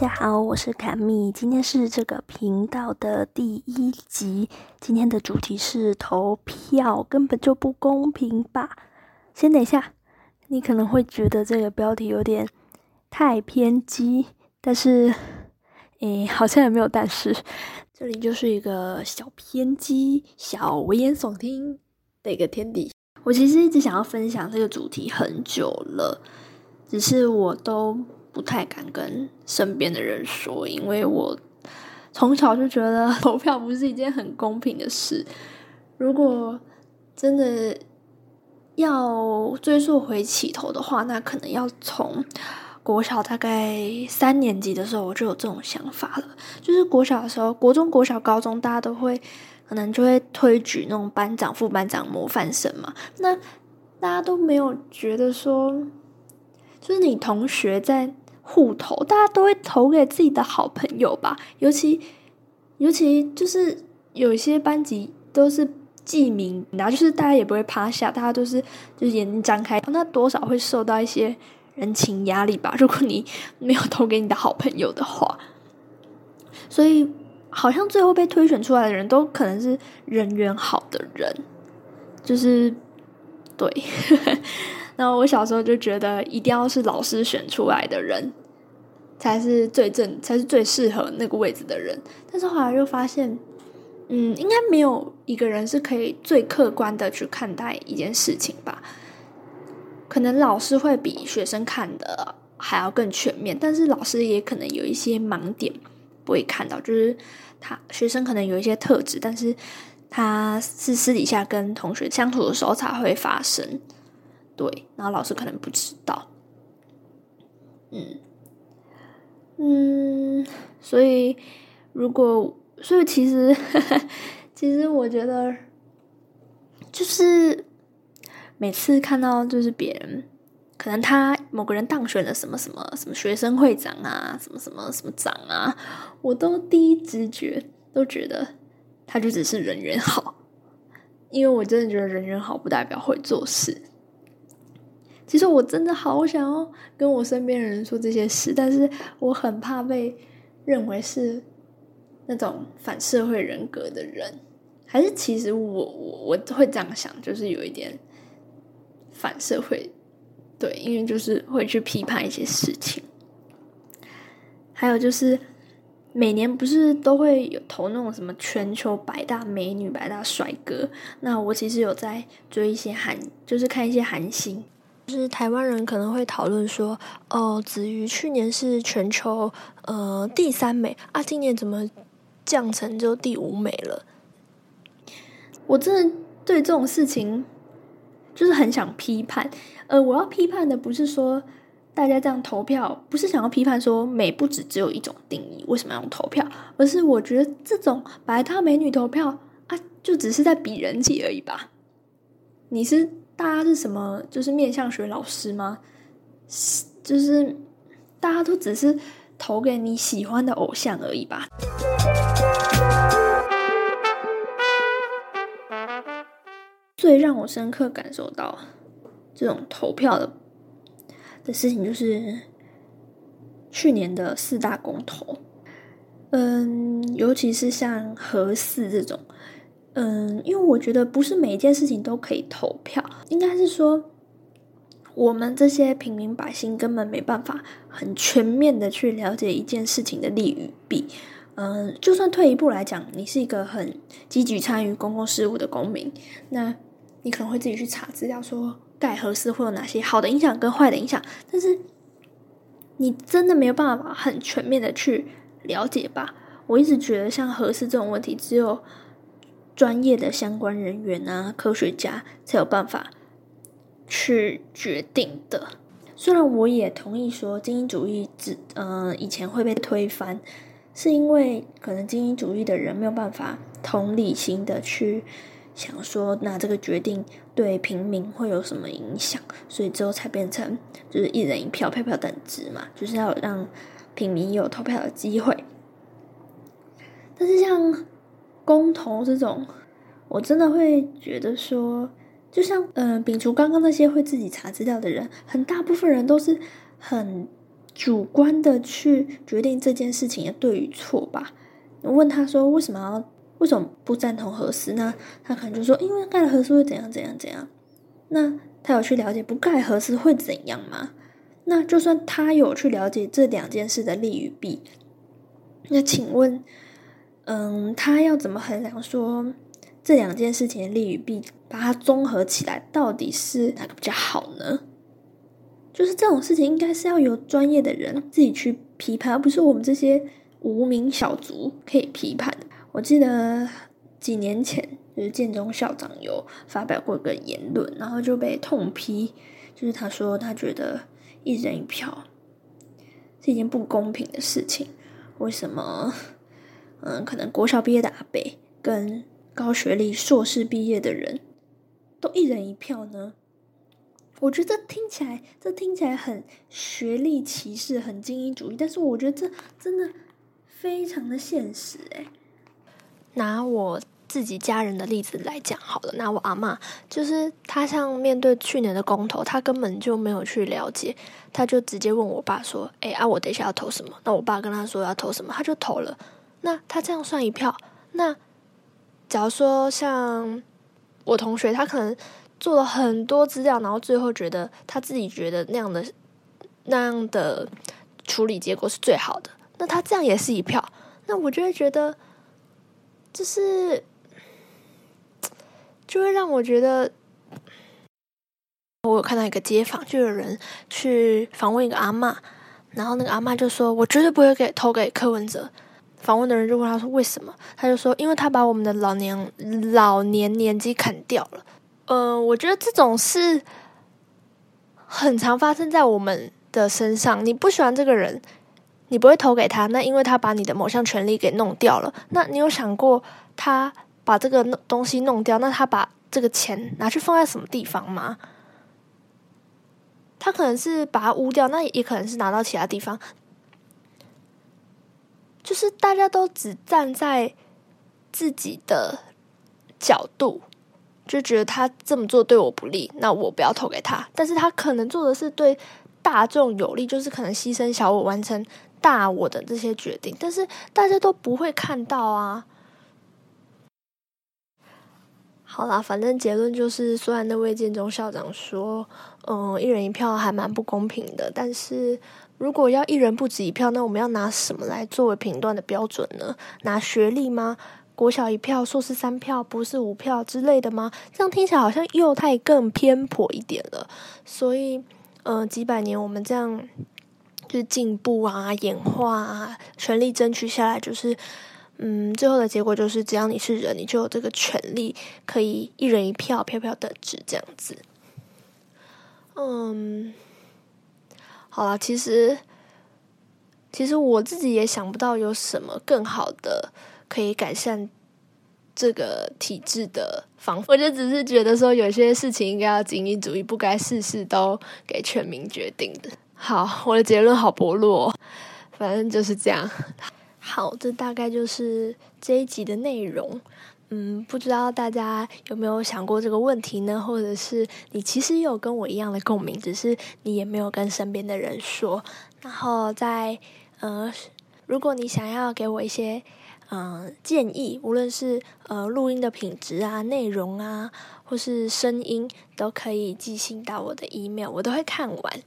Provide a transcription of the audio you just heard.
大家好，我是卡蜜，今天是这个频道的第一集。今天的主题是投票，根本就不公平吧？先等一下，你可能会觉得这个标题有点太偏激，但是，诶，好像也没有但是。这里就是一个小偏激、小危言耸听的一个天地。我其实一直想要分享这个主题很久了，只是我都。不太敢跟身边的人说，因为我从小就觉得投票不是一件很公平的事。如果真的要追溯回起头的话，那可能要从国小大概三年级的时候我就有这种想法了。就是国小的时候，国中、国小、高中，大家都会可能就会推举那种班长、副班长、模范生嘛。那大家都没有觉得说，就是你同学在。互投，大家都会投给自己的好朋友吧。尤其，尤其就是有一些班级都是记名，然后就是大家也不会趴下，大家都是就是眼睛张开，那多少会受到一些人情压力吧。如果你没有投给你的好朋友的话，所以好像最后被推选出来的人都可能是人缘好的人，就是对。然后我小时候就觉得一定要是老师选出来的人。才是最正，才是最适合那个位置的人。但是后来又发现，嗯，应该没有一个人是可以最客观的去看待一件事情吧。可能老师会比学生看的还要更全面，但是老师也可能有一些盲点不会看到，就是他学生可能有一些特质，但是他是私底下跟同学相处的时候才会发生。对，然后老师可能不知道，嗯。嗯，所以如果，所以其实，其实我觉得，就是每次看到就是别人，可能他某个人当选了什么什么什么学生会长啊，什么什么什么长啊，我都第一直觉都觉得他就只是人缘好，因为我真的觉得人缘好不代表会做事。其实我真的好想要跟我身边的人说这些事，但是我很怕被认为是那种反社会人格的人，还是其实我我我会这样想，就是有一点反社会，对，因为就是会去批判一些事情。还有就是每年不是都会有投那种什么全球百大美女、百大帅哥，那我其实有在追一些韩，就是看一些韩星。就是台湾人可能会讨论说，哦，子瑜去年是全球呃第三美啊，今年怎么降成就第五美了？我真的对这种事情就是很想批判。呃，我要批判的不是说大家这样投票，不是想要批判说美不止只有一种定义，为什么要用投票？而是我觉得这种白他美女投票啊，就只是在比人气而已吧？你是？大家是什么？就是面向学老师吗？就是大家都只是投给你喜欢的偶像而已吧。最让我深刻感受到这种投票的的事情，就是去年的四大公投。嗯，尤其是像核四这种。嗯，因为我觉得不是每一件事情都可以投票，应该是说我们这些平民百姓根本没办法很全面的去了解一件事情的利与弊。嗯，就算退一步来讲，你是一个很积极参与公共事务的公民，那你可能会自己去查资料，说盖合适会有哪些好的影响跟坏的影响，但是你真的没有办法很全面的去了解吧？我一直觉得像合适这种问题，只有专业的相关人员啊，科学家才有办法去决定的。虽然我也同意说精英主义只嗯以前会被推翻，是因为可能精英主义的人没有办法同理心的去想说，那这个决定对平民会有什么影响，所以之后才变成就是一人一票，票票等值嘛，就是要让平民有投票的机会。但是像。公投这种，我真的会觉得说，就像嗯，摒除刚刚那些会自己查资料的人，很大部分人都是很主观的去决定这件事情的对与错吧。问他说为什么要为什么不赞同核四？呢他可能就说因为盖了核四会怎样怎样怎样。那他有去了解不盖核四会怎样吗？那就算他有去了解这两件事的利与弊，那请问，嗯，他要怎么衡量说这两件事情的利与弊，把它综合起来，到底是哪个比较好呢？就是这种事情，应该是要由专业的人自己去批判，而不是我们这些无名小卒可以批判的。我记得几年前，就是建中校长有发表过一个言论，然后就被痛批，就是他说他觉得一人一票是一件不公平的事情。为什么？嗯，可能国小毕业的阿北跟高学历硕士毕业的人都一人一票呢？我觉得听起来，这听起来很学历歧视，很精英主义。但是我觉得这真的非常的现实诶。拿我自己家人的例子来讲好了，拿我阿妈，就是她像面对去年的公投，她根本就没有去了解，她就直接问我爸说：“哎啊，我等一下要投什么？”那我爸跟她说要投什么，他就投了。那他这样算一票？那假如说像我同学，他可能。做了很多资料，然后最后觉得他自己觉得那样的那样的处理结果是最好的，那他这样也是一票，那我就会觉得，就是就会让我觉得，我有看到一个街访，就有人去访问一个阿妈，然后那个阿妈就说：“我绝对不会给投给柯文哲。”访问的人就问他说：“为什么？”他就说：“因为他把我们的老年老年年纪砍掉了。”嗯，我觉得这种事很常发生在我们的身上。你不喜欢这个人，你不会投给他，那因为他把你的某项权利给弄掉了。那你有想过，他把这个东西弄掉，那他把这个钱拿去放在什么地方吗？他可能是把它污掉，那也可能是拿到其他地方。就是大家都只站在自己的角度。就觉得他这么做对我不利，那我不要投给他。但是他可能做的是对大众有利，就是可能牺牲小我完成大我的这些决定，但是大家都不会看到啊。好啦，反正结论就是，虽然那位建中校长说，嗯，一人一票还蛮不公平的，但是如果要一人不止一票，那我们要拿什么来作为评断的标准呢？拿学历吗？国小一票，硕士三票，不是五票之类的吗？这样听起来好像又太更偏颇一点了。所以，嗯，几百年我们这样就是进步啊、演化啊，全力争取下来，就是嗯，最后的结果就是，只要你是人，你就有这个权利，可以一人一票，票票等值这样子。嗯，好了，其实其实我自己也想不到有什么更好的。可以改善这个体制的方法，我就只是觉得说，有些事情应该要精英主义，不该事事都给全民决定的。好，我的结论好薄弱，反正就是这样。好，这大概就是这一集的内容。嗯，不知道大家有没有想过这个问题呢？或者是你其实有跟我一样的共鸣，只是你也没有跟身边的人说。然后在呃，如果你想要给我一些。嗯，建议无论是呃录音的品质啊、内容啊，或是声音，都可以寄信到我的 email，我都会看完。